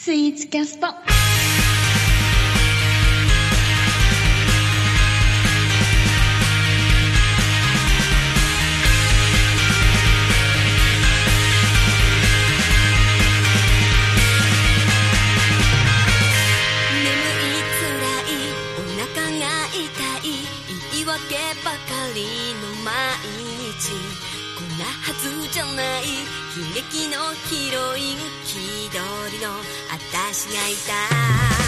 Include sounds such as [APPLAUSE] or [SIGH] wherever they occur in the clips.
スイーツキャスト。眠い辛いお腹が痛い言い訳ばかりの毎日。こんなはずじゃない。悲劇のヒロイン。気取りの私がいた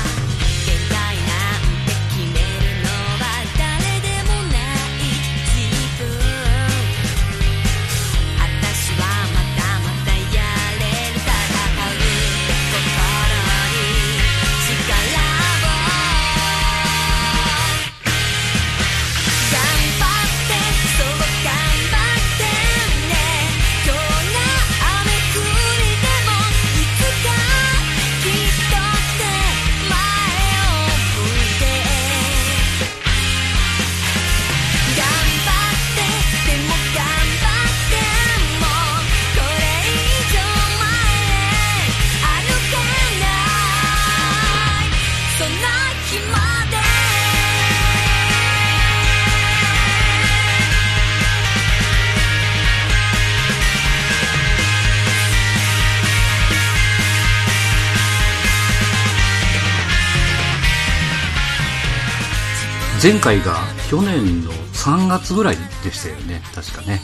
前回が去年の3月ぐらいでしたよね、確かね。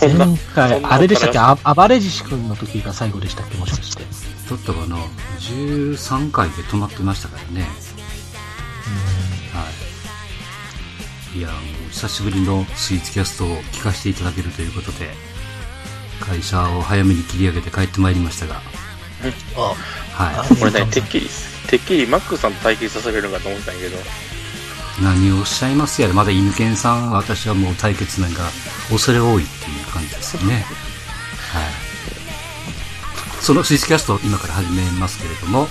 前回あれでしたっけ？あアバレージシ君の時が最後でしたっけ？もしかして。だったかな、13回で止まってましたからね。はい。いや、もう久しぶりのスイーツキャストを聞かせていただけるということで、会社を早めに切り上げて帰ってまいりましたが、はこれね、てっきり、てっきりマックさんと対決させれるのかと思ったんやけど、い。何をおっしゃいますやら、まだ犬犬さん、私はもう対決なんか恐れ多いっていう感じですよね。はい。そのスイーツキャストを今から始めますけれども、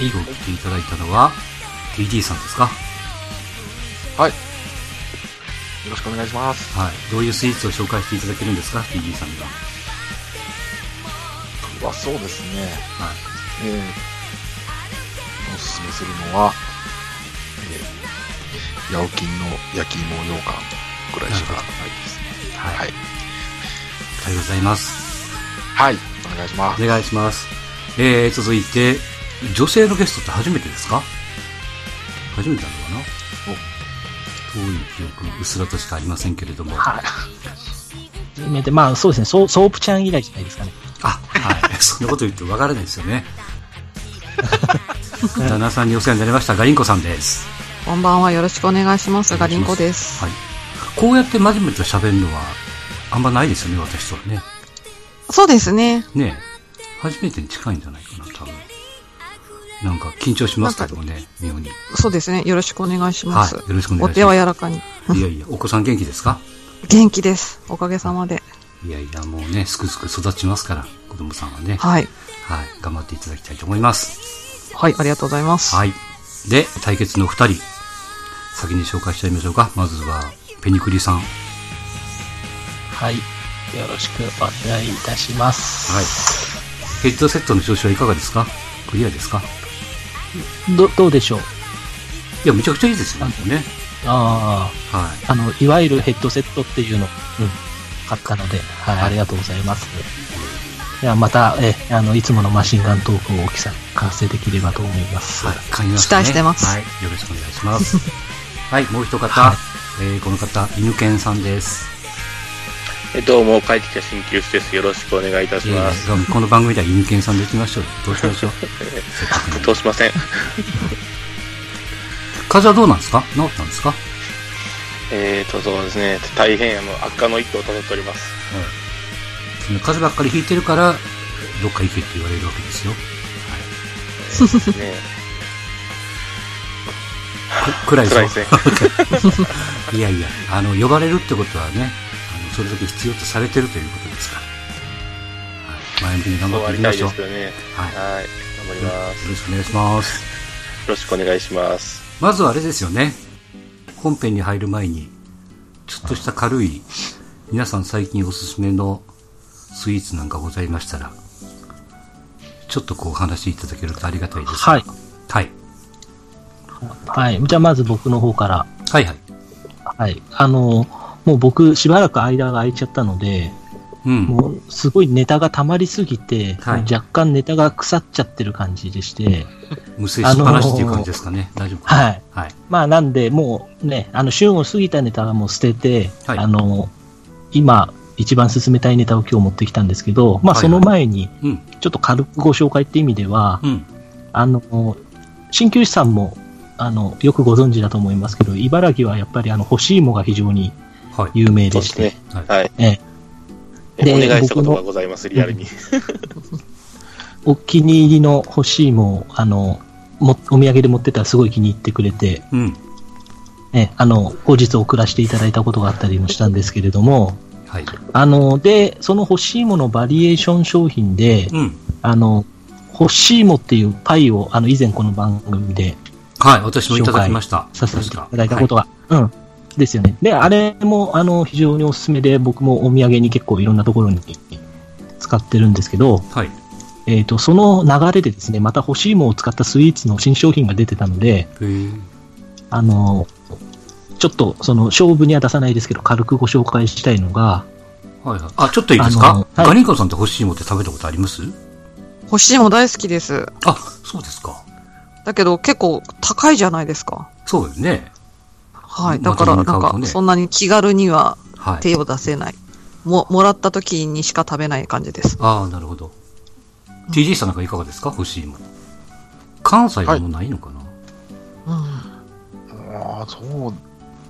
今日来ていただいたのは、TD さんですか？はい。よろしくお願いします。はい。どういうスイーツを紹介していただけるんですか ?TD さんが。は、そうですね。はい。えー、おすすめするのは、えー、ヤオキンの焼き芋羊羹ぐらいしかないですね。はい。はい。ありがとうございます。はい。お願いします。お願いします。えー、続いて、女性のゲストって初めてですか？初めてなのかな？遠い記憶、うっすらとしかありませんけれども。はい。初めて、まあそうですね、ソソープちゃん以来じゃないですかね。あ、はい。そんなこと言ってわからないですよね。旦那さんにお世話になりました、ガリンコさんです。こんばんは。よろしくお願いします。ガリンコです。はい。こうやって真面目と喋るのは、あんまないですよね、私とはね。そうですね。ねえ。初めてに近いんじゃないかな、多分。なんか緊張しますけどもね、妙に。そうですね。よろしくお願いします。はいよろしくお願いしますお手は柔らかに。いやいや、お子さん元気ですか？元気です。おかげさまで。いやいや、もうね、すくすく育ちますから、子供さんはね。はい。はい。頑張っていただきたいと思います。はい、ありがとうございます。はい。で、対決の二人。先に紹介しちゃいましょうか。まずは、ペニクリさん。はい。はい。よろしくお願いいたします。ヘッドセットの調子はいかがですか？クリアですか？ど、どうでしょう？いや、めちゃくちゃいいですよね。ねあはい。あ、あの、いわゆるヘッドセットっていうの、うん、買ったので、はい、ありがとうございます。ではまた、え、あの、いつものマシンガントークを大きさ完成できればと思います。はい。期待してますはい。よろしくお願いします。[LAUGHS] はい。もう一方。はいえー、この方、犬犬さんです。えどうも、帰ってきた鍼灸師です。よろしくお願いいたしえます。ー、この番組では犬犬さんでいきましょうよ。どうしましょう。[LAUGHS] せっかくなんでどうしません。[LAUGHS] 風邪はどうなんですか？治ったんですか？えーと、そうですね、大変あの悪化の一途をたどっております。その風邪ばっかりひいてるから、どっか行けって言われるわけですよ。ねく暗い辛いですね。[LAUGHS] いやいや、あの、呼ばれるってことはね、あの、それだけ必要とされてるということですから。はい、前向きに頑張っていきましょう。よですけどね。はいはい。頑張ります。よろしくお願いします。ろしくお願いします。まずはあれですよね。本編に入る前に、ちょっとした軽い、皆さん最近おすすめのスイーツなんかございましたら、ちょっとこう話していただけるとありがたいです。はい。はい。はい。じゃあまず僕の方から。はいはい。はい。あの、もう僕しばらく間が空いちゃったので、うん。もうすごいネタが溜まりすぎて、はい若干ネタが腐っちゃってる感じでして、無制しっぱなしっていう感じですかね。大丈夫はい。はい。まあなんで、もうね、あの、旬を過ぎたネタはもう捨てて、はいあの、今、一番進めたいネタを今日持ってきたんですけど、まあその前に、うん。ちょっと軽くご紹介って意味では、うん。あの、鍼灸師さんも、あの、よくご存知だと思いますけど、茨城はやっぱりあの、干し芋が非常にはい。有名ででして。はい。はい。ええでお願いしたことがございます、リアルに。[LAUGHS] お気に入りの干し芋を、あの、もお土産で持ってたらすごい気に入ってくれて、うん。えあの、後日送らせていただいたことがあったりもしたんですけれども、はい。あの、で、その欲しいものバリエーション商品で、うん。あの、欲しいもっていうパイを、あの、以前この番組ではい。私もいただきました。させていただいたことが、うん。ですよね。で、あれも、あの、非常におすすめで、僕もお土産に結構いろんなところに使ってるんですけど、はい。はい。えっ、と、その流れでですね、また欲しいもを使ったスイーツの新商品が出てたので、へえ。あの、ちょっと、その、勝負には出さないですけど、軽くご紹介したいのが、はいはい。あ、ちょっといいですあかのはいガニンコさんって欲しいもって食べたことあります？干し芋大好きです。あ、そうですか。だけど結構高いじゃないですか。そうですね。はい。まあだから、なんか、そんなに気軽にははい。手を出せない。も、もらった時にしか食べない感じです。ああ、なるほど。TD さんなんかいかがですか？欲しいも。関西はもうないのかな、うん。ああ、そう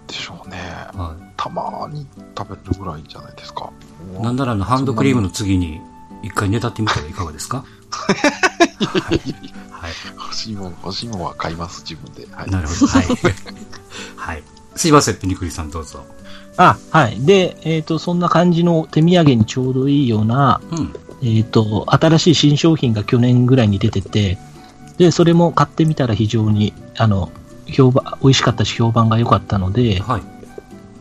でしょうね。はたまに食べるぐらいじゃないですか。い。なんならあの、ハンドクリームの次に、一回ねだってみたらいかがですか？[LAUGHS] はい。はい。欲しいもん、欲しいもんは買います、自分で。はい。なるほど。はい。[LAUGHS] はい。すいません、ペニクリさんどうぞ。あ、はい。で、えっ、と、そんな感じの手土産にちょうどいいような、うん。えっ、と、新しい新商品が去年ぐらいに出てて、で、それも買ってみたら非常に、あの、評判、美味しかったし評判が良かったので、はい。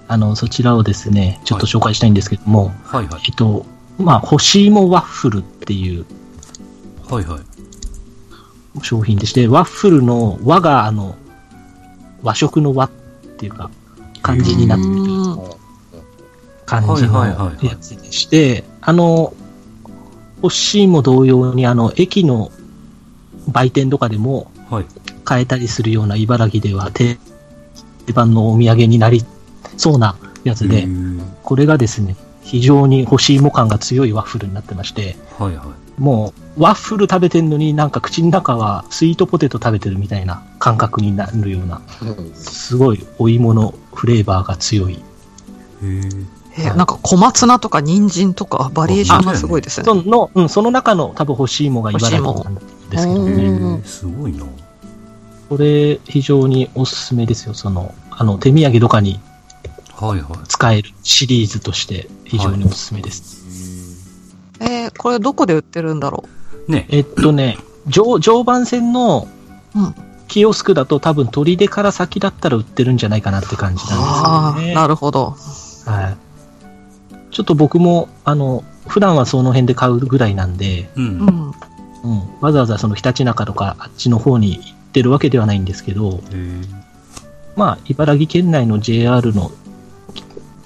あの、そちらをですね、ちょっと紹介したいんですけども、はいはい。えっと、まあ、干し芋ワッフルっていうはいはい。商品でして、ワッフルの和が、あの、和食の和っていうか、漢字になってるうん。感じのやつでして、あの、干し芋同様に、あの、駅の売店とかでもはい。買えたりするような茨城では定番のお土産になりそうなやつでこれがですね、非常に干し芋感が強いワッフルになってまして、はいはい。もう、ワッフル食べてんのになんか口の中はスイートポテト食べてるみたいな感覚になるような、すごいお芋のフレーバーが強い。へえ。え、なんか小松菜とか人参とかバリエーションがすごいですね。その、うん、その中の多分干し芋が茨城なんですけどね。すごいな。これ、非常におすすめですよ。その、あの、手土産とかに。使えるシリーズとして非常におすすめです。えーこれどこで売ってるんだろね。えっとね、常常磐線のうんキオスクだと多分砦から先だったら売ってるんじゃないかなって感じう。なんああ、ですよね。なるほど。はい。ちょっと僕も、あの、普段はその辺で買うぐらいなんで、う。うんん。うん、わざわざそのひたちなかとかあっちの方に行ってるわけではないんですけど、へえ。まあ、茨城県内の JR の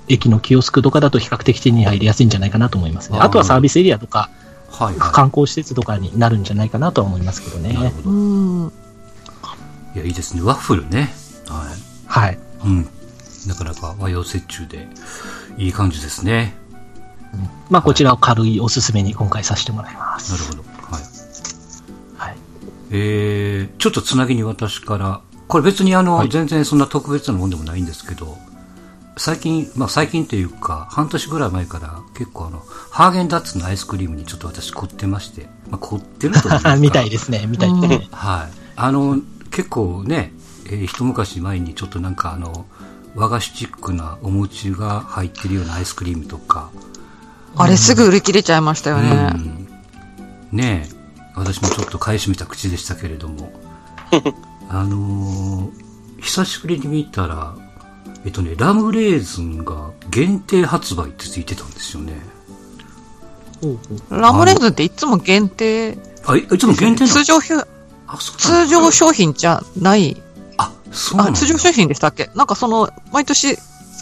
駅のキオスクとかだと比較的手に入りやすいんじゃないかなと思いますね。あとはサービスエリアとかはいは観光施設とかになるんじゃないかなとは思いますけどい。なるね。ほど。うん。いや、いいですね。ワッフルね。はい。はい。うん。なかなか和洋折衷で、いい感じですね。まあ、こちらを軽いおすすめに今回させてもらいます。なるほど。はい。はい。えー、ちょっとつなぎに私から、これ別にあの、はい全然そんな特別なもんでもないんですけど、最近、まあ最近っていうか、半年ぐらい前から結構あの、ハーゲンダッツのアイスクリームにちょっと私凝ってまして、まあ凝ってるというか。[LAUGHS] みたいですね、みたいですね。はい。あの、結構ね、えー一昔前にちょっとなんかあの、和菓子チックなお餅が入ってるようなアイスクリームとか、あれすぐ売り切れちゃいましたよね。うん、ねえ、私もちょっと買い占めた口でしたけれども、[LAUGHS] あのー久しぶりに見たら、えっとね、ラムレーズンが限定発売ってついてたんですよね。ラムレーズンっていつも限定？あ、え、ちょっと限定なの？通常通常商品じゃない？あ、そうなん通常商品でしたっけ？なんかその、毎年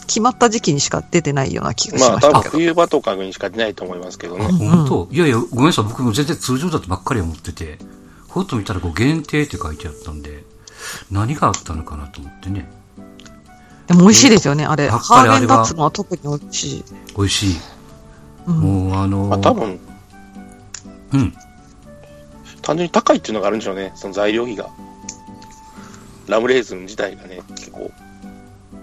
決まった時期にしか出てないような気がしましたけど。冬場とかにしか出ないと思いますけどね。本当？いやいや、ごめんなさい。僕も全然通常だとばっかり思ってて、ほっと見たらこう限定って書いてあったんで、何があったのかなと思ってね。でも美味しいですよね、あれ。ハーゲンダッツのは特に美味しい。美味しい。うんもうあのまあ、多分、うん。単純に高いっていうのがあるんでしょうね。その材料費が。ラムレーズン自体がね、結構。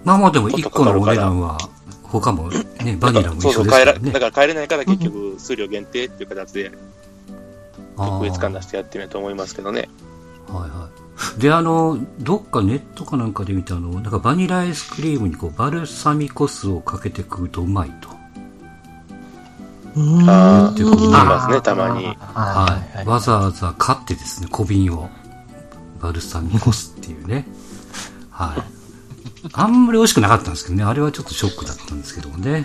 まあまあでも1個のお値段は、他もね、バニラも一そうそう、緒です買えら、からねだ。から買えれないから結局、数量限定っていう形で、特別感出してやってみようと思いますけどね。はいはい。で、あの、どっかネットかなんかで見たの、なんかバニラアイスクリームにこう、バルサミコ酢をかけて食うとうまいと。うんあーってことね言いますね、たまに。はい。わざわざ買ってですね、小瓶を。バルサミコ酢っていうね。はい。あんまり美味しくなかったんですけどね、あれはちょっとショックだったんですけどもね。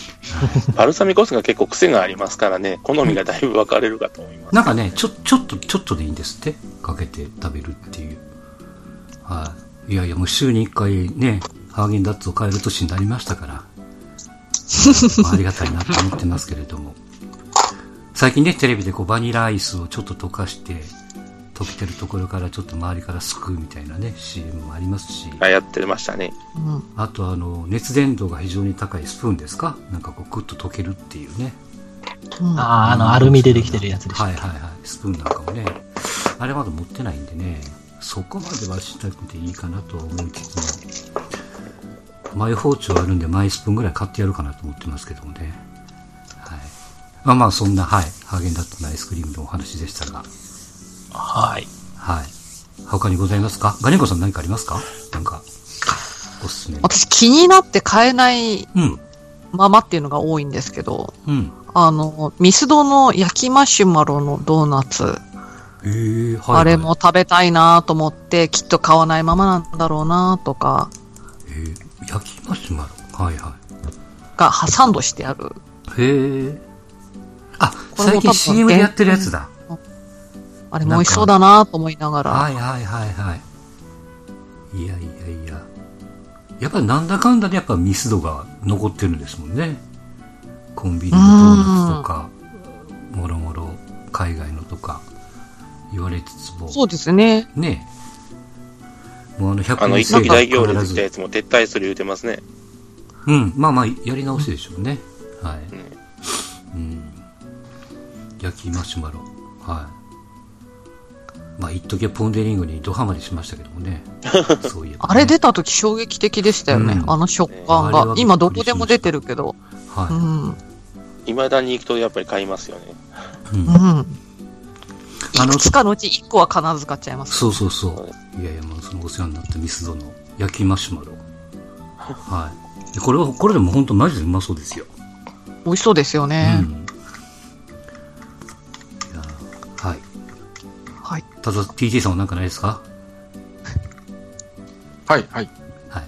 [LAUGHS] バルサミコ酢が結構癖がありますからね、好みがだいぶ分かれるかと思います。なんかね、ちょ、ちょっと、ちょっとでいいんですって。かけて食べるっていう。はい。いやいや、もう週に一回ね、ハーゲンダッツを買える年になりましたから。まあ、ありがたいなと思ってますけれども。最近ね、テレビでこうバニラアイスをちょっと溶かして、溶けてるところからちょっと周りからすくうみたいなね、CM もありますし。あやってましたね。うんあとあの、熱伝導が非常に高いスプーンですか？なんかこう、クッと溶けるっていうね。うんああ、あの、アルミでできてるやつでしょ。はいはいはい。スプーンなんかもね。あれまだ持ってないんでね、そこまではしたくていいかなとは思いつつも、マイ包丁あるんでマイスプーンぐらい買ってやるかなと思ってますけどもね。はい。まあまあそんな、はい。ハーゲンダッツのアイスクリームのお話でしたが、はい。はい。他にございますか？ガニコさん何かありますか？なんか、おすすめ。私気になって買えないうん。ままっていうのが多いんですけど、うん。あの、ミスドの焼きマシュマロのドーナツ、えー、はい、はい。あれも食べたいなと思って、きっと買わないままなんだろうなとか、えー、焼きマシュマロ？はいはがサンドしてある。い。へえ。あ、最近これも多分 CM でやってるやつだ。あれも美味しそうだなと思いながら。はいはいはいはい。いやいやいや。やっぱりなんだかんだでやっぱミスドが残ってるんですもんね。コンビニのドーナツとか、もろもろ海外のとか言われつつも。そうですね。ねえ。もうあの100あの、円一時大行列したやつも撤退する言うてますね。うん、まあまあ、やり直しでしょうね。はい。うん。焼きマシュマロ。はい。まあ、一時はポンデリングにドハマりしましたけどもね。[LAUGHS] そういえば、ね。あれ出た時衝撃的でしたよね。うんあの食感があれはびっく。り今どこでも出てるけど。はうい。ん。未だに行くとやっぱり買いますよね。うんうん。あのいくつかのうち1個は必ず買っちゃいます。そうそうそう。いやいや、もうそのお世話になったミスドの焼きマシュマロ。はい。でこれは、これでも本当マジでうまそうですよ。美味しそうですようね。ん。ただ、TT さんは何かないですか？[LAUGHS] はい、はい。はい。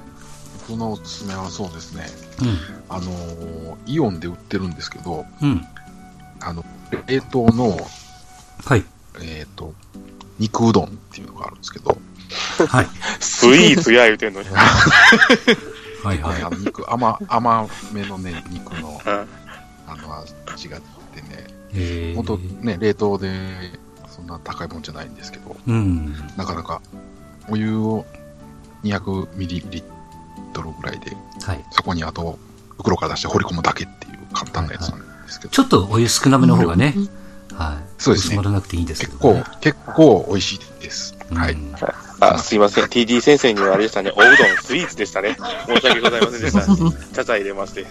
僕のおすすめはそうですね。うあのーイオンで売ってるんですけど、ん。うん。あの、冷凍の、はい。えっ、と、肉うどんっていうのがあるんですけど、はい。[LAUGHS] スイーツや言うてんのに。[LAUGHS] はいはい。あの肉甘、甘めのね、肉の、うんあの、味が出てね、えー、本当ね、冷凍で、そんな高いもんじゃないんですけど、うん。なかなか、お湯を200ミリリットルぐらいで、はい。そこにあと、袋から出して放り込むだけっていう簡単なやつなんですけど、ちょっとお湯少なめの方がね、はい。そうですね薄まらなくていいんですけ結ど、ね。構、結構美味しいです。はい。うんあ、すいません。TD 先生にはあれでしたね。おうどんスイーツでしたね。申し訳ございませんでした。ちゃちゃ入れまして。い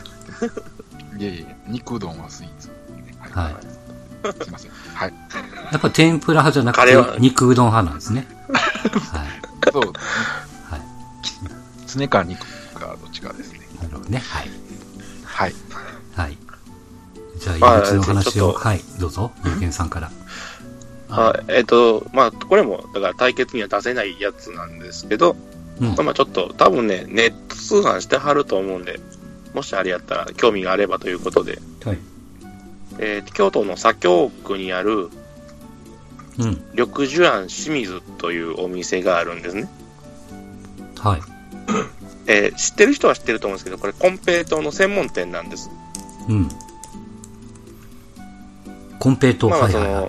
えいえ、肉うどんはスイーツ。はい。すいません。はい。やっぱ天ぷら派じゃなくて、肉うどん派なんですね。はい。そう、はい。すねか肉かどっちかですね。なるほどね。はい。はい。はい。じゃあ、まあ入り口の話を、はい、どうぞ、ゆうけんさんから。あえっ、と、まあ、これも、だから対決には出せないやつなんですけど、うん。まあ、ちょっと、多分ね、ネット通販してはると思うんで、もしあれやったら興味があればということで、はい。えー京都の左京区にある、うん。緑寿庵清水というお店があるんですね。はい。えー知ってる人は知ってると思うんですけど、これ、コンペイトーの専門店なんです。うん。コンペイトー、まあまあ、そはいはいは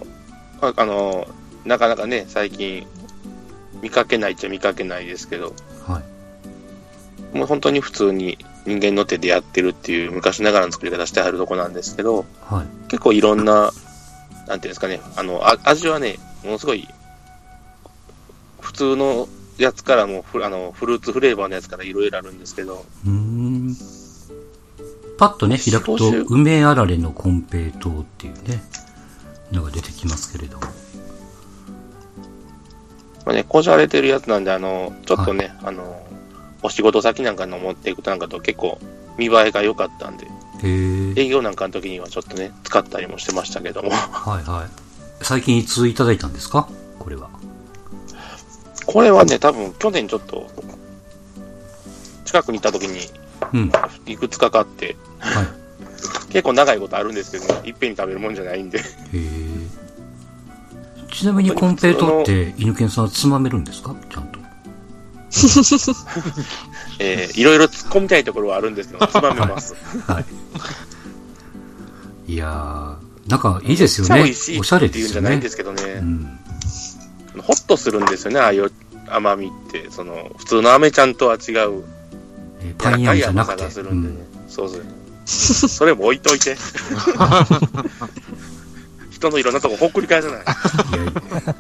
いあの、なかなかね、最近、見かけないっちゃ見かけないですけど、はい。もう本当に普通に人間の手でやってるっていう昔ながらの作り方してはるとこなんですけど、はい。結構いろんな、なんていうんですかね、あの、あ味はね、ものすごい、普通のやつからもフあのフルーツフレーバーのやつからいろいろあるんですけど、うーん。パッとね、開くと梅あられのコンペイトーっていうね、のが出てきますけれども。まあね、こじゃれてるやつなんで、あの、ちょっとね、あの、お仕事先なんかの持っていくとなんかと結構見栄えが良かったんで。営業なんかの時にはちょっとね、使ったりもしてましたけども、はいはい。最近いついただいたんですか？これは。これはね、多分去年ちょっと、近くに行った時にうん。いくつか買って、はい。[LAUGHS] 結構長いことあるんですけど、ね、いっぺんに食べるもんじゃないんで、へえ。ちなみにコンペイトーって、犬犬さんはつまめるんですか？ちゃんと。[LAUGHS] えーいろいろ突っ込みたいところはあるんですけど、つまめます。はい。いやー、なんかいいですよね。おしゃれっていうんじゃないんで。すけどね、うん。ホッとするんですよね、ああいう甘みって、その、普通の飴ちゃんとは違う、えーパインアメじゃなくて。がするでね。うんん。そうそう。それも置いといて。[LAUGHS] 人のいろんなとこほっくり返さない。いやいや。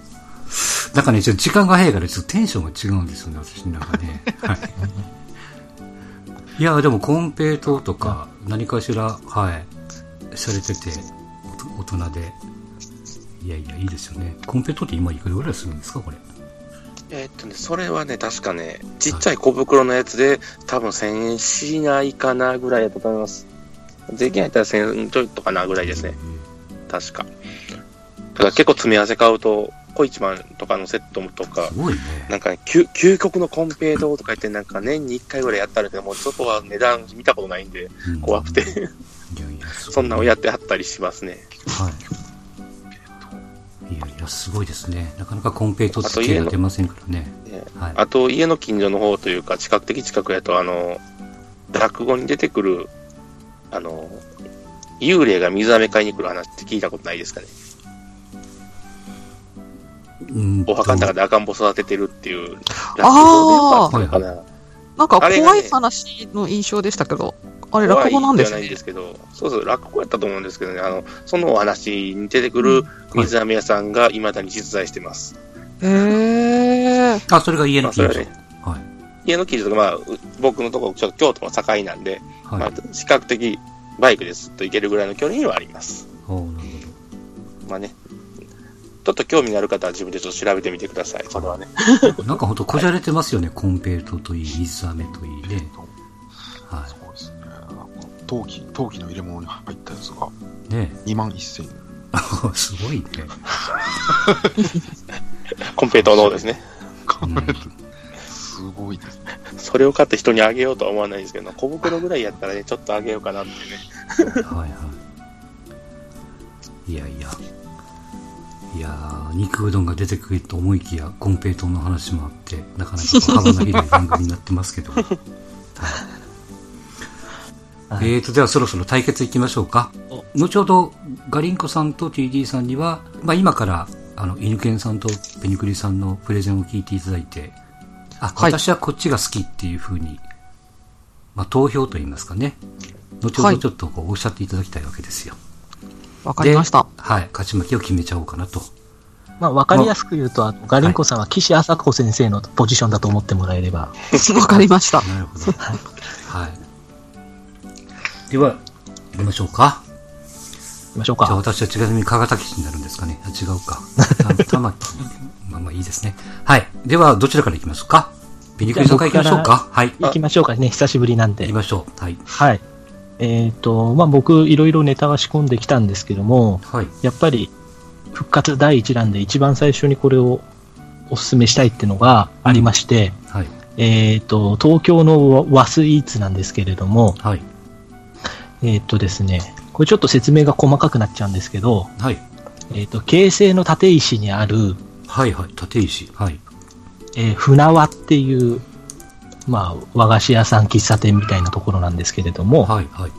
なんかね、ちょっと時間が早いから、ちょっとテンションが違うんですよね、私なんかね。[LAUGHS] はい。いや、でも、コンペイトーとか、何かしら、はい、されてて、大人で。いやいや、いいですよね。コンペイトーって今いくらぐらいするんですか、これ？えーっとね、それはね、確かね、ちっちゃい小袋のやつで、多分1000円しないかなぐらいだと思います。税金入ったら1000円ちょいとかなぐらいですね。確か。だから結構詰め合わせ買うと、小一番とかのセットとかね。なんかね、究究極のコンペイトーとか言って、なんか年に1回ぐらいやったらけど、もうそこは値段見たことないんで、うん怖くて、いやいや、すごいそんなのやってはったりしますね。はい。いやいや、すごいですね。なかなかコンペイトーって手が出ませんからね。ねはい。あと、家の近所の方というか、近く的近くやと、あの、落語に出てくる、あの、幽霊が水飴買いに来る話って聞いたことないですかね。お墓の中で赤ん坊育ててるっていう、あかったのかな。なんか怖い話の印象でしたけど、あれ落語なんですね怖いではないんで。すけど、そうそう、落語やったと思うんですけどね、あの、そのお話に出てくる水飴屋さんが未だに実在してます。へえ。あ、それが家の近所。れはね、はい。家の近所とか、まあ、う僕のところ、ちょっと京都の境なんで、はい。まあ、比較的バイクですと行けるぐらいの距離にはあります。なるまあね、ちょっと興味がある方は自分でちょっと調べてみてください。それはね。[LAUGHS] なんかほんとこじゃれてますよね。コンペイトーといい、水飴といいね。はそうですね。陶器、陶器の入れ物に入ったやつがい。ね2万1000円。え。[LAUGHS] すごい [LAUGHS] ね。コンペイトーの方ですね。うんすごいですね。それを買って人にあげようとは思わないんですけど、小袋ぐらいやったらね、ちょっとあげようかなってね。はいはい。いやいや。いやー、肉うどんが出てくると思いきや、コンペイトーの話もあって、なかなか幅の広い番組になってますけど。[LAUGHS] はいはいえーと、ではそろそろ対決いきましょうか。後ほど、ガリンコさんと TD さんには、まあ今から、あの、犬犬さんとペニクリさんのプレゼンを聞いていただいて、あ、はい私はこっちが好きっていうふうに、まあ投票といいますかね。後ほはいどちょっとこうおっしゃっていただきたいわけですよ。わかりました。はい。勝ち負けを決めちゃおうかなと。まあ、わかりやすく言うと、あのガリンコさんは岸朝子先生のポジションだと思ってもらえれば。[LAUGHS] わかりました。なるほど。はい。では、行きましょうか。行きましょうじゃあか。私はちなみに加賀滝市になるんですかね。あ、違うか。た玉木。[LAUGHS] まあまあいいですね。はい。では、どちらから行きますか？ビニクリさんから行きましょうか。はい。行きましょうかね。久しぶりなんで行き。ましょう。はい。はい。えっ、と、まあ、僕、いろいろネタは仕込んできたんですけども、はい。やっぱり、復活第一弾で一番最初にこれをお勧めしたいっていうのがありまして、はい。えっ、と、東京の和スイーツなんですけれども、はい。えっ、とですね、これちょっと説明が細かくなっちゃうんですけど、はい。えっ、と、京成の立石にある、はいはい。立石。はい。えー船輪っていう、まあ、和菓子屋さん、喫茶店みたいなところなんですけれども、はいはい。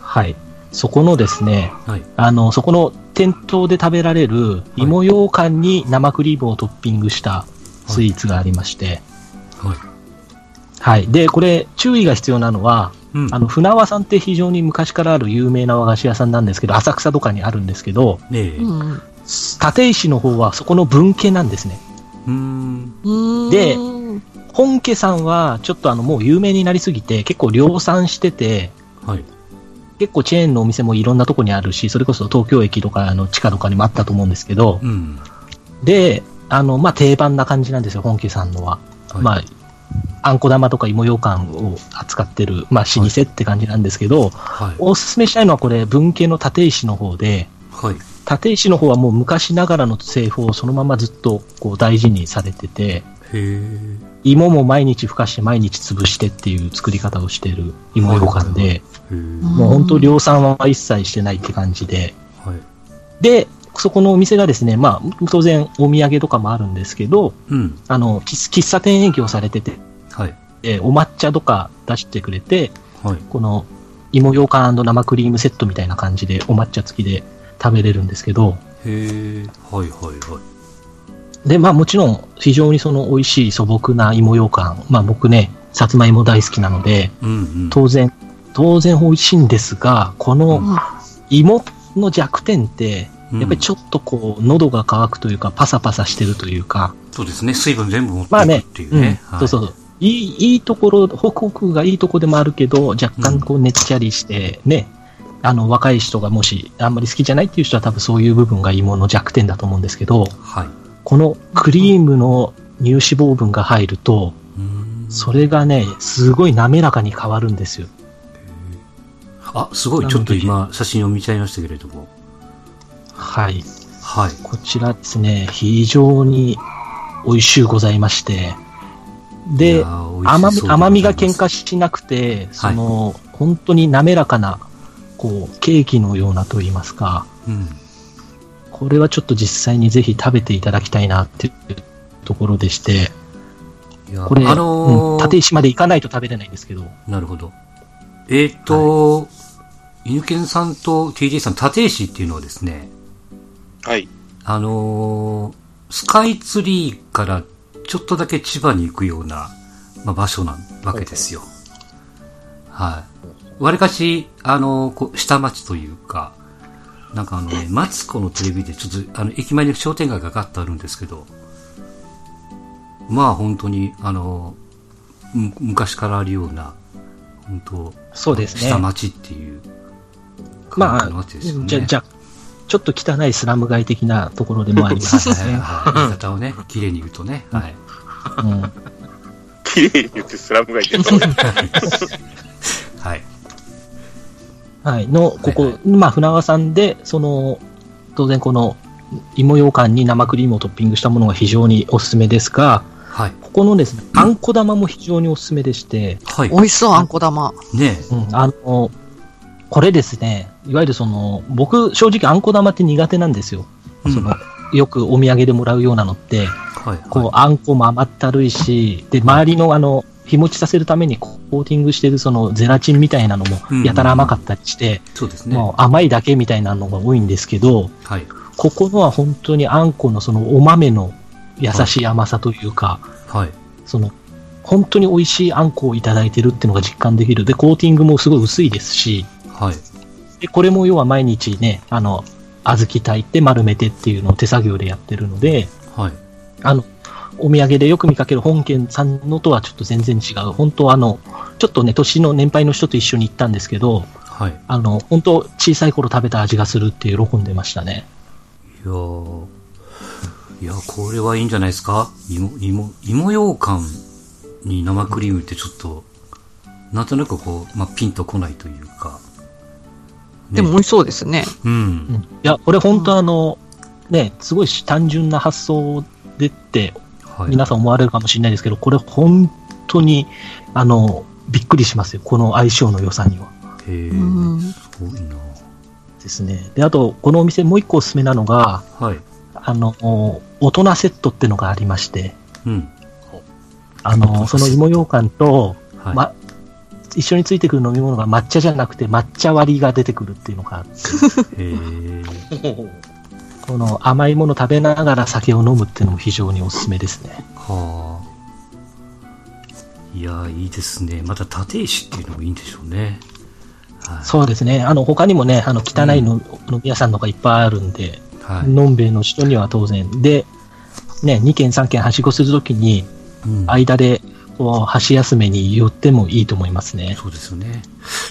はい。そこのですね、はい。あの、そこの店頭で食べられる芋羊羹に生クリームをトッピングしたスイーツがありまして、はい。はい。で、これ、注意が必要なのは、うん。あの、船輪さんって非常に昔からある有名な和菓子屋さんなんですけど、浅草とかにあるんですけど、ね立石の方はそこの分家なんですね。うーんで本家さんはちょっとあのもう有名になりすぎて結構量産してて、はい。結構チェーンのお店もいろんなとこにあるし、それこそ東京駅とかあの地下とかにもあったと思うんですけど、うん。で、あの、まあ、定番な感じなんですよ、本家さんのは。はい。まあ、あんこ玉とか芋羊羹を扱ってる、まあ、老舗って感じなんですけど、はい。おすすめしたいのはこれ、文系の立石の方で、はい。立石の方はもう昔ながらの製法をそのままずっとこう大事にされてて。芋も毎日ふかして毎日潰してっていう作り方をしてる芋羊羹で、へえ。もう本当量産は一切してないって感じで、はい。で、そこのお店がですね、まあ、当然お土産とかもあるんですけど、うん。あの、喫喫茶店営業されてて、はい。えーお抹茶とか出してくれて、はい。この芋羊羹生クリームセットみたいな感じでお抹茶付きで食べれるんですけど、へえ。はいはいはい。で、まあもちろん非常にその美味しい素朴な芋羊羹、まあ僕ね、さつまいも大好きなので、うんうん。当然、当然美味しいんですが、この芋の弱点って、やっぱりちょっとこう、喉が渇くというか、パサパサしてるというか、そうですね。水分全部持ってまあねいくっていうね。うん、そうそうそう。いい、いいところ、ホクホクがいいところでもあるけど、若干こう、ねっちゃりして、ね、あの、若い人がもし、あんまり好きじゃないっていう人は多分そういう部分が芋の弱点だと思うんですけど、はい。このクリームの乳脂肪分が入ると。それがね、すごい滑らかに変わるんですよ。あ、すごい。ちょっと今、写真を見ちゃいましたけれども。はい。はい。こちらですね、非常に美味しゅうございまして、いで甘み甘みが喧嘩しなくて、その、本当に滑らかな、こう、ケーキのようなと言いますか、うん。これはちょっと実際にぜひ食べていただきたいなっていうところでして、これ、あのーうん立石まで行かないと食べれないんですけど、なるほど。えっ、と、犬犬さんと TJ さん、立石っていうのはですね、はい。あのースカイツリーからちょっとだけ千葉に行くような、まあ、場所なわけですよ。はい。わりかし、あのーこう下町というか、なんかあのね、マツコのテレビでちょっと、あの、駅前に商店街がガッとあるんですけど、まあ本当に、あの昔からあるような、本当そうですね下町っていうまあ感じの街ですよね。じゃ、じゃ、ちょっと汚いスラム街的なところでもありますはいね。はい言い方をね、綺麗に言うとね。はい。うん [LAUGHS] 綺麗に言ってスラム街って。[LAUGHS] はい、の、ここ、はいはまあ、船川さんで、その、当然この、芋羊羹に生クリームをトッピングしたものが非常におすすめですが、はい。ここのですね、あんこ玉も非常におすすめでして、はい。美味しそう、あんこ玉。ねうん、あの、これですね、いわゆるその、僕、正直あんこ玉って苦手なんですよ。うんその、よくお土産でもらうようなのって、はい。こう、あんこも甘ったるいし、で、周りのあの、日持ちさせるためにコーティングしてるそのゼラチンみたいなのもうんやたら甘かったりして、そうですね。もう甘いだけみたいなのが多いんですけど、はい。ここのは本当にあんこのそのお豆の優しい甘さというか、はい。その本当に美味しいあんこをいただいてるっていうのが実感できる。で、コーティングもすごい薄いですし、はい。で、これも要は毎日ね、あの、小豆炊いて丸めてっていうのを手作業でやってるので、はい。あの、お土産でよく見かける本県さんのとはちょっと全然違う。本当あの、ちょっとね、年の年配の人と一緒に行ったんですけど、はい。あの、本当小さい頃食べた味がするって喜んでましたね。いやーいや、これはいいんじゃないですか？芋、芋、芋羊羹に生クリームってちょっと、なんとなくこう、まあ、ピンとこないというか。ねでも美味しそうですね。う。うんん。いや、これ本当あの、ね、すごい単純な発想でってはい。皆さん思われるかもしれないですけど、これ本当に、あの、びっくりしますよ。この相性の良さには。へえ、うんすごいなですね。で、あと、このお店もう一個おすすめなのが、はい。あの、大人セットってのがありまして、うん。あの、その芋羊羹と、はい。ま、一緒についてくる飲み物が抹茶じゃなくて抹茶割りが出てくるっていうのがあって、へえ。[LAUGHS] この甘いもの食べながら酒を飲むっていうのも非常におすすめですね。はあ。いやー、いいですね。また立石っていうのもいいんでしょうね。はい。そうですね。あの、他にもね、あの、汚いの、飲み屋さんとかいっぱいあるんで、はい。のんべえの人には当然。で、ね、2軒3軒はしごするときに、うん間で、こう、箸休めに寄ってもいいと思いますね。そうですよね。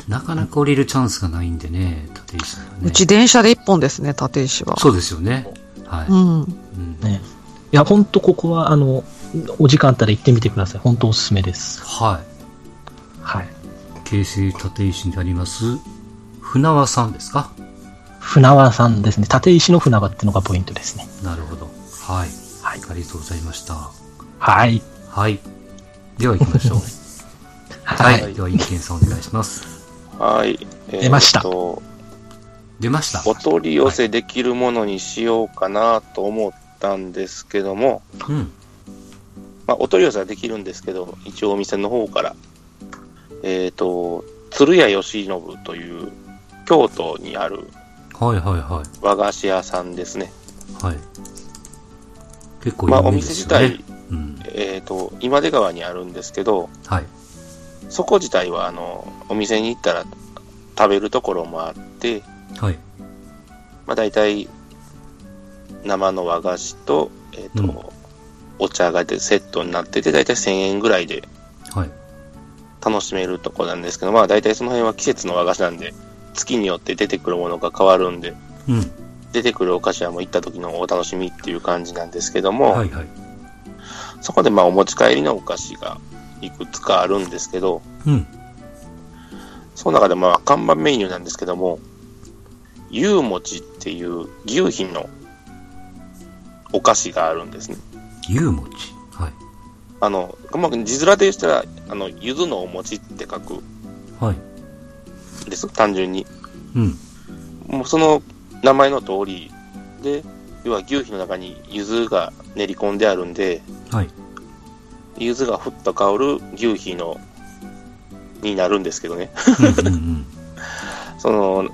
なかなか降りるチャンスがないんでね、立石はね。うち電車で一本ですね、立石は。そうですよね。はい。うん。うんね。いや、ほんとここは、あの、お時間あったら行ってみてください。本当おすすめです。はい。はい。京成立石にあります、船輪さんですか？船輪さんですね。立石の船輪っていうのがポイントですね。なるほど。はい。はいありがとうございました。はい。はい。では行きましょう。は。はいい。では、一見さんお願いします。はい。えー出ましたと出ました。お取り寄せできるものにしようかなと思ったんですけども、うん。まあ、お取り寄せはできるんですけど、一応お店の方から、えっ、と、鶴屋義信という京都にあるはいはいは和菓子屋さんですね。い。はい。結構まあ、有名お店自ですよね。体、うん。えっ、と、今出川にあるんですけど、はい。そこ自体は、あの、お店に行ったら食べるところもあって、はい。まあ、大体、生の和菓子と、えっ、と、うんお茶がでセットになってて、大体1000円ぐらいではい。楽しめるとこなんですけど、まあ大体その辺は季節の和菓子なんで、月によって出てくるものが変わるんで、うん。出てくるお菓子はもう行った時のお楽しみっていう感じなんですけども、はいはい。そこでまあお持ち帰りのお菓子がいくつかあるんですけど、うん。その中でまあ看板メニューなんですけども、ゆうもちっていう牛皮のお菓子があるんですね。ゆうもち？はい。あの、まあ、字面でしたら、あの、ゆずのお餅って書くはい。んです、単純に。うん。もうその名前の通りで、要は牛皮の中に柚子が練り込んであるんで、はい。柚子がふっと香る牛皮の、になるんですけどね。うんうんうん。[LAUGHS] その、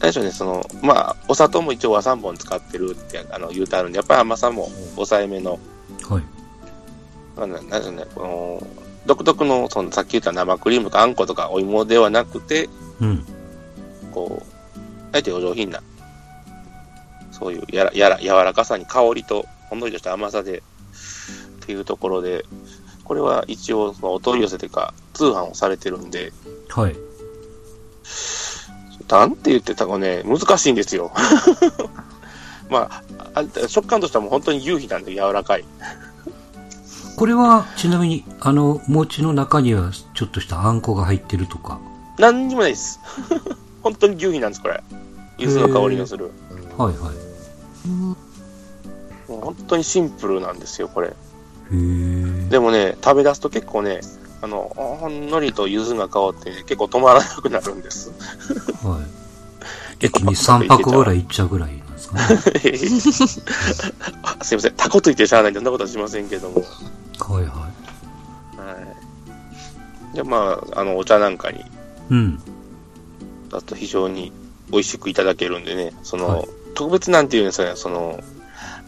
何でしょうね、その、まあ、お砂糖も一応和3本使ってるってあの言うてあるんで、やっぱり甘さも抑えめの、はい。あの何でしょうね、この、独特の、その、さっき言った生クリームとかあんことかお芋ではなくて、うん。こう、あえてお上品な、そういうやら、やら、柔らかさに香りと、ほんのりとした甘さで、っていうところで、これは一応、そのお取り寄せというか、通販をされてるんで、はい。なんて言ってたかね、難しいんですよ。[LAUGHS] まあ、あ食感としてはもう本当に牛皮なんで柔らかい。これは、ちなみに、あの、餅の中には、ちょっとしたあんこが入ってるとか？何にもないです。[LAUGHS] 本当に牛皮なんです、これ。柚子の香りのする。はいはい。うんもう本当にシンプルなんですよ、これ。でもね、食べ出すと結構ね、あの、ほんのりと柚子が香って、結構止まらなくなるんです。はい。一気に3泊ぐらいいっちゃうぐらいなんですかね。[LAUGHS] あすいません、タコついてしゃあないんで、そんなことはしませんけども。はいははい。で、まあ、あの、お茶なんかに、い。うん。だと非常に美味しくいただけるんでね、その、はい特別なんていうんですかね、その、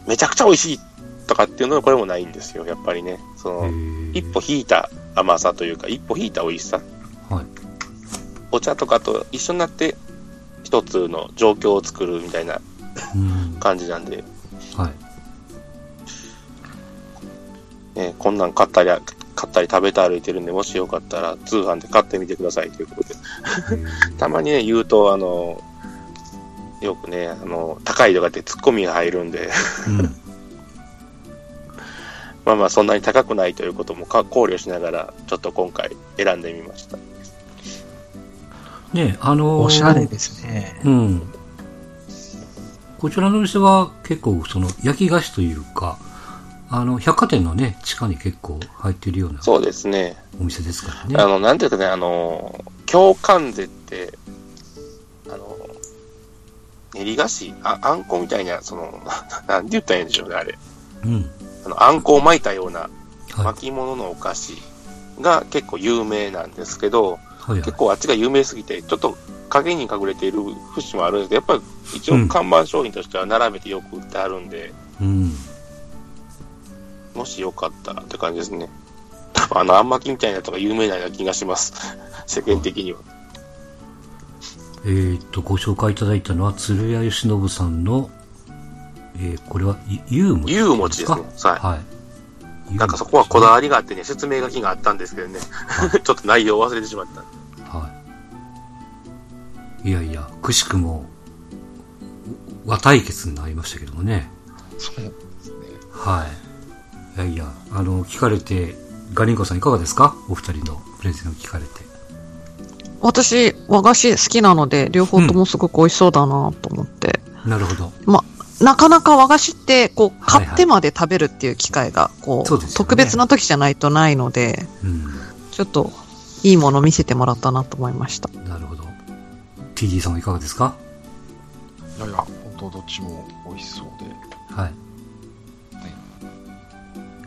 めちゃくちゃ美味しいとかっていうのはこれもないんですよ、やっぱりね。そへの、え。一歩引いた甘さというか、一歩引いた美味しさ。はい。お茶とかと一緒になって、一つの状況を作るみたいなうん。感じなんで、はい。ね、こんなん買ったり、買ったり食べて歩いてるんで、もしよかったら通販で買ってみてくださいということで。[LAUGHS] たまにね、言うと、あの、よくね、あの、高いとかってツッコミが入るんで、うん。[LAUGHS] まあまあそんなに高くないということもか考慮しながら、ちょっと今回選んでみました。ねあのーおしゃれですね。うん。こちらのお店は結構その焼き菓子というか、あの、百貨店のね、地下に結構入ってるようなそうですね。お店ですからね。あの、なんていうかね、あの、共感税って練り菓子あ、あんこみたいな、その、[LAUGHS] なんて言ったらいいんでしょうね、あれ。うん。あの、あんこを巻いたようなはい。巻物のお菓子が結構有名なんですけど、はいはい結。構あっちが有名すぎて、ちょっと影に隠れている節もあるんですけど、やっぱり一応看板商品としては並べてよく売ってあるんで、うん。もしよかったらって感じですね。多分あの、あん巻きみたいなやつが有名な気がします。[LAUGHS] 世間的には。えーっと、ご紹介いただいたのは、鶴屋義信さんの、えー、これは、ゆゆうもちゆうもちですね。ははい。い。なんかそこはこだわりがあってね、説明書きがあったんですけどね、[LAUGHS] ちょっと内容を忘れてしまった。はい。いやいや、くしくも、和対決になりましたけどもね。そうですね。はい。いやいや、あの、聞かれて、ガリンコさんいかがですか？お二人のプレゼンを聞かれて。私、和菓子好きなので、両方ともすごく美味しそうだなと思って。なるほど。ま、なかなか和菓子って、こう、はいはい買ってまで食べるっていう機会が、こう、そうですよね特別な時じゃないとないので、うん。ちょっと、いいもの見せてもらったなと思いました。なるほど。TD さんはいかがですか？いやいや、本当どっちも美味しそうで、はい。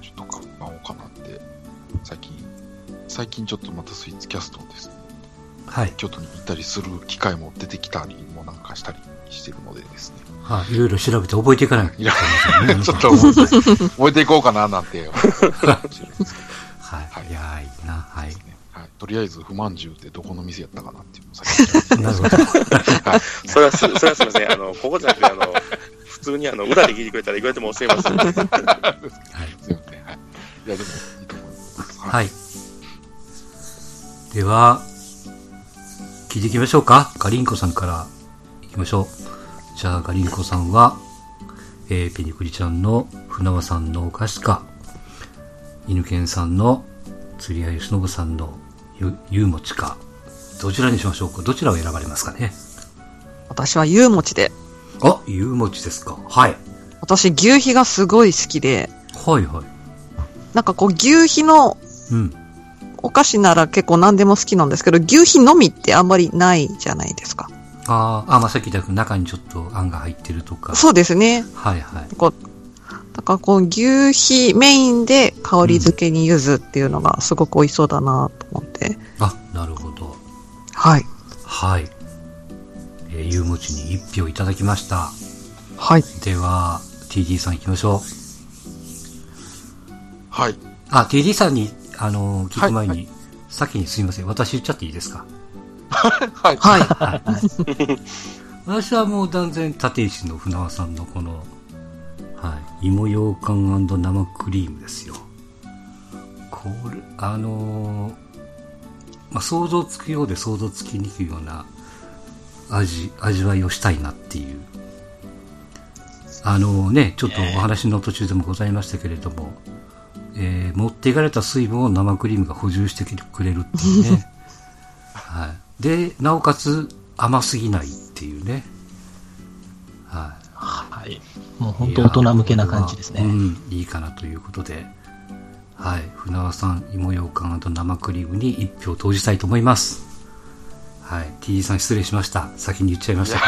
ちょっと買おうかなって、最近、最近ちょっとまたスイーツキャストをですね、はい。京都に行ったりする機会も出てきたりもなんかしたりしてるのでですね。はい。いろいろ調べて覚えていかないといやいけませんねちょっと覚えて、覚えていこうかななんて [LAUGHS] はい。はいいやー、いいな。はい。ねはい。とりあえず、不満重ってどこの店やったかなっていうのを先に [LAUGHS] なるほど。[LAUGHS] それはす、それはすみません。あの、ここじゃなくて、あの、普通にあの、裏で聞いてくれたらいくらでも教えます。すいません。はい。いや、でも、いいと思います。はい。では、聞いていきましょうか。ガリンコさんからいきましょう。じゃあ、ガリンコさんは、えー、ペニクリちゃんの船輪さんのお菓子か、犬犬さんの釣り屋義信さんのゆゆうもちか、どちらにしましょうか？どちらを選ばれますかね？私はゆうもちで。あ、ゆうもちですか。はい。私、牛皮がすごい好きで、はいはい。なんかこう、牛皮のうん。お菓子なら結構何でも好きなんですけど、牛皮のみってあんまりないじゃないですか。あーあ、まあ、さっき言った中にちょっとあんが入ってるとか。そうですね。はいはい。こう、だからこう、牛皮メインで香り付けに柚子っていうのがすごく美味しそうだなと思って。あ、なるほど。はい。はい。えー、ゆうもちに一票いただきました。はい。では、TD さん行きましょう。はい。あ、TD さんに、あのー聞く前に、はい先にすいません。私言っちゃっていいですか？はい。はい。私はもう断然立石の船輪さんのこの、はい、芋羊羹生クリームですよ。これ、あのーまあ、想像つくようで想像つきにくいような味、味わいをしたいなっていう。あのね、ちょっとお話の途中でもございましたけれども、えー持っていかれた水分を生クリームが補充してくれるっていうね。[LAUGHS] はい。で、なおかつ甘すぎないっていうね。はい。はい。もう本当大人向けな感じですね。うん、いいかなということで、はい、船輪さん、芋ようかん生クリームに一票投じたいと思います。はい、TD さん失礼しました。先に言っちゃいました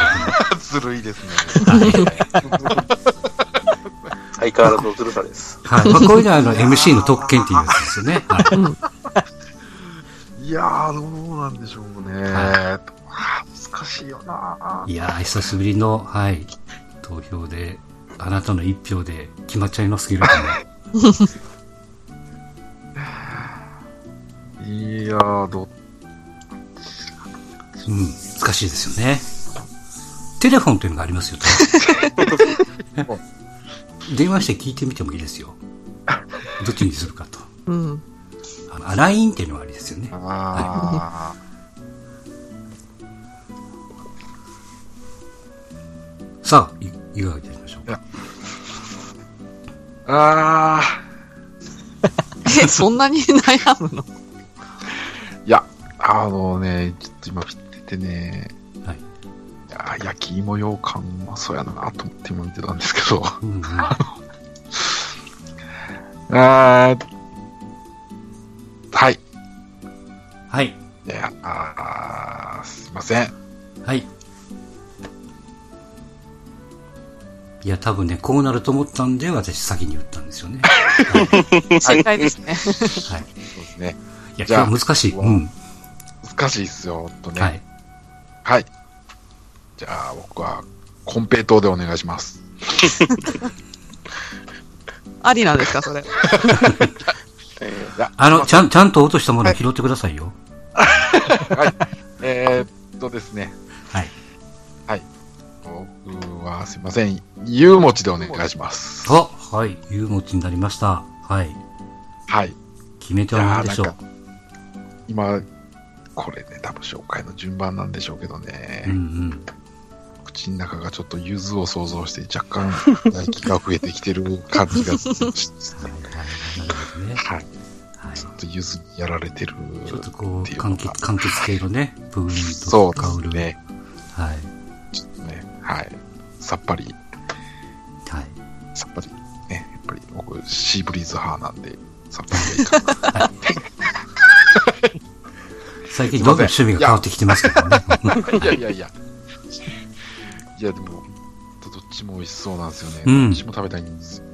け [LAUGHS] ずるいですね。[LAUGHS] 相変わらずのずるさです。はい、まあ、こういうのはあの MC の特権っていうやつですよね。はいやー、どうなんでしょうね。は難しいよないいやー、久しぶりの、はい、投票で、あなたの一票で決まっちゃいますけれども。[LAUGHS] いやー、ど、うん、難しいですよね。テレフォンというのがありますよ、[LAUGHS] 電話して聞いてみてもいいですよ。どっちにするかと。うん。あの、LINE っていうのがありですよね。あさあ、いいかがいたしましょうか？ー、あ [LAUGHS] え、そんなに悩むの？ー、いや、あのね、ちょっと今見ててね、はい。いやー焼き芋羊羹はそうやなと思って今見てたんですけど、うんうん、[LAUGHS] あー、はい。はい。いや、あーすいません。はい。いや、多分ね、こうなると思ったんで、私先に言ったんですよね。[LAUGHS] 正解ですね。はい。そうですね。いや、じゃあ難しい。うん。難しいっすよ、ほんとね。はい。はい。じゃあ、僕は、コンペイトーでお願いします。ありなんですか、それ。あの、ちゃん、ちゃんと落としたものを拾ってくださいよ。はい。えーっとですね。はい。はい。僕は、すいません。ゆうもちでお願いします。あ、はい。ゆうもちになりました。はい。はい。決め手は何でしょう？今、これね、多分紹介の順番なんでしょうけどね。うんうん。口の中がちょっと柚子を想像して若干 [LAUGHS] 唾液が増えてきてる感じが [LAUGHS] はいね。はい。ちょっと柚子にやられてる。ちょっとこう、柑橘、柑橘系のね、部分そうと香る。ですね。はい。ちょっとね、はい。さっぱり、はい。さっぱり、ね、やっぱり僕、シーブリーズ派なんで、さっぱりがいいかな。[LAUGHS] 最近どんどん趣味が変わってきてますけどね。いやいやいや。いや、でも、どっちも美味しそうなんですよね。うんどっちも食べたいんですよ。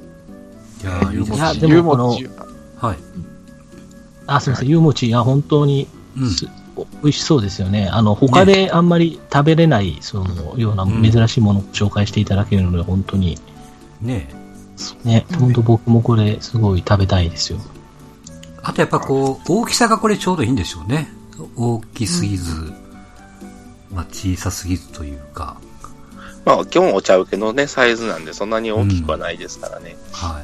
いやーいいですいやゆうもち、ゆうもち、はい。あ、すみません、ゆうもち、いや、本当にうん。美味しそうですよね。あの、他であんまり食べれない、その、ようなうん珍しいものを紹介していただけるので、本当に、ねえ。ね、本当僕もこれ、すごい食べたいですよ。あとやっぱこう、大きさがこれちょうどいいんでしょうね。大きすぎず、まあ小さすぎずというか。まあ、基本お茶受けのね、サイズなんで、そんなに大きくはないですからね。はい。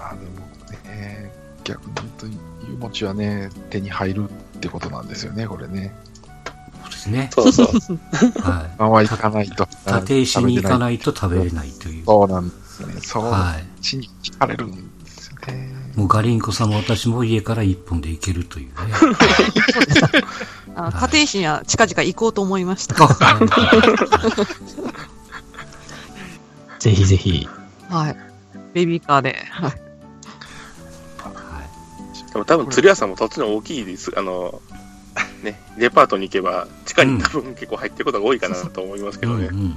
あでもね、逆に言うと、ゆうもちはね、手に入るってことなんですよね、これね。そうですね。そうそう。[LAUGHS] はい。まは行かないと。立石に行かい。ないと食べれないという。そうなんですね。そう、はい。地に聞かれるんですよね。もうガリンコさんも私も家から一本で行けるというね。[LAUGHS] あ立石には近々行こうと思いました。[LAUGHS] ぜひぜひ。はい。ベビーカーで。はい。はいでも多分、鶴屋さんも土地の大きいです。あの、ね、デパートに行けば、地下に多分結構入ってることが多いかなと思いますけどね。うんうん。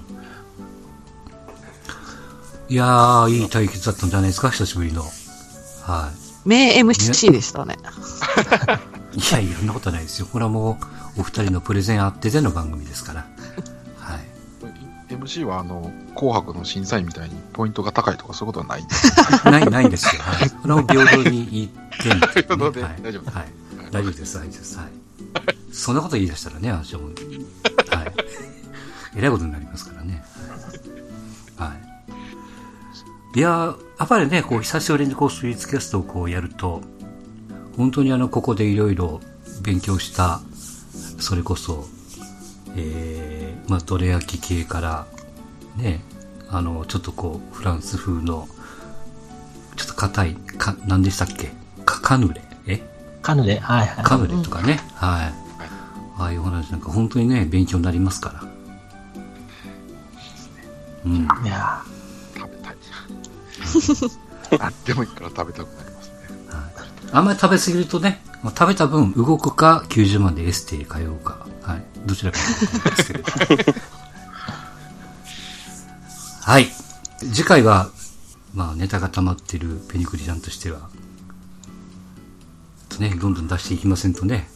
いやー、いい対決だったんじゃないですか、久しぶりの。は名 MC でしたね。[LAUGHS] い。いやいや、そんなことないですよ。これはもう、お二人のプレゼンあってでの番組ですから。はい。MC は、あの、紅白の審査員みたいにポイントが高いとかそういうことはないんです [LAUGHS] ない、ないんですよ。はい。これは平等に言ってね [LAUGHS] 平等ではい。大丈夫はい。大丈夫です、大丈夫です。はい。そんなこと言い出したらね、私はもう、はい。えらいことになりますからね。はい。はいいやー、やっぱりね、こう、久しぶりにこう、スイーツキャストをこうやると、本当にあの、ここでいろいろ勉強した、それこそ、えー、まあ、どれ焼き系から、ね、あの、ちょっとこう、フランス風の、ちょっと硬い、か、何でしたっけ？か、カヌレ？え？カヌレ、はいはい。カヌレとかね、はい。ああいうお話なんか本当にね、勉強になりますから。うん。いや食べたい。[LAUGHS] あでもいいから食べたくなりますね。あんまり食べ過ぎるとね、まあ食べた分動くか90万でエステへ通うか、はい。どちらかと思いますけれど。[LAUGHS] はい。次回は、まあネタが溜まってるペニクリちゃんとしては、とね、どんどん出していきませんとね。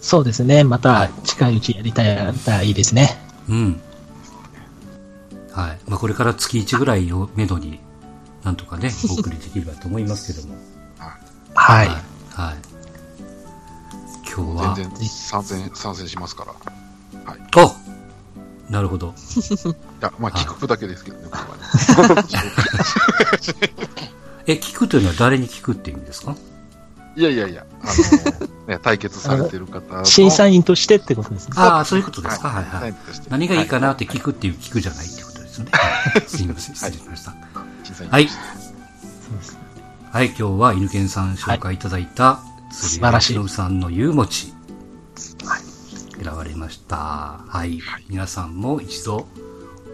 そうですね。またはい近いうちやりたいやったらいいですね。うん。はい。まあこれから月1ぐらいをめどに、なんとかね、[LAUGHS] お送りできればと思いますけども。はい。はい。はい。今日は、全然参戦、参戦しますから。いおなるほど。や、まあ、はい聞くだけですけどね、これはね。[LAUGHS] え、聞くというのは誰に聞くって意味ですか？いやいやいや、あの、ね、[LAUGHS] 対決されてる方の審査員としてってことですね。ああ、そういうことですか？はいはい。何がいいかなって聞くっていう聞くじゃないってことですよね。[LAUGHS] はいすみません。失礼しました。はい。はい、今日は犬犬さん紹介いただいた、素晴らしいのさんのゆうもち。はい。選ばれました。はい。皆さんも一度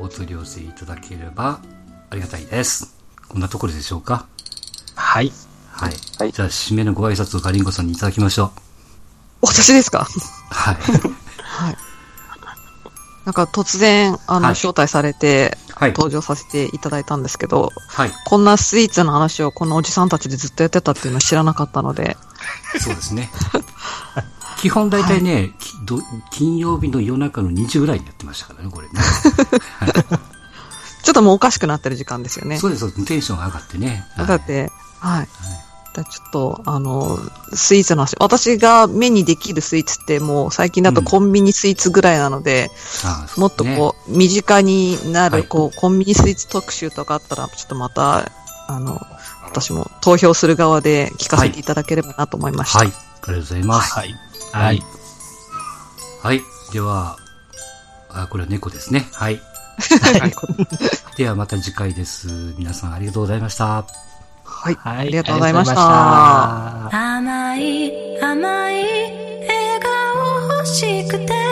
お取り寄せいただければありがたいです。こんなところでしょうか？はい。はい。はいじゃあ、締めのご挨拶をガリンコさんにいただきましょ私ですか？う。はい。[LAUGHS] はい。なんか突然、あの、はい招待されて、はい。登場させていただいたんですけど、はい。こんなスイーツの話をこのおじさんたちでずっとやってたっていうのを知らなかったので、そうですね。[LAUGHS] 基本大体ね、きど金曜日の夜中の2時ぐらいにやってましたからね、これね。[LAUGHS] ちょっともうおかしくなってる時間ですよね。そうです、そうです。テンション上がってね。はいだって、はい。だちょっと、あの、スイーツの話、私が目にできるスイーツってもう最近だとコンビニスイーツぐらいなので、ああもっとねこう、身近になる、はいこう、コンビニスイーツ特集とかあったら、ちょっとまた、あの、私も投票する側で聞かせていただければなと思いました。はい。ありがとうございます。はい。はい。はい。では、あ、これは猫ですね。はい。[LAUGHS] ではまた次回です。皆さんありがとうございました。はい。はい。ありがとうございました甘い甘い笑顔欲しくて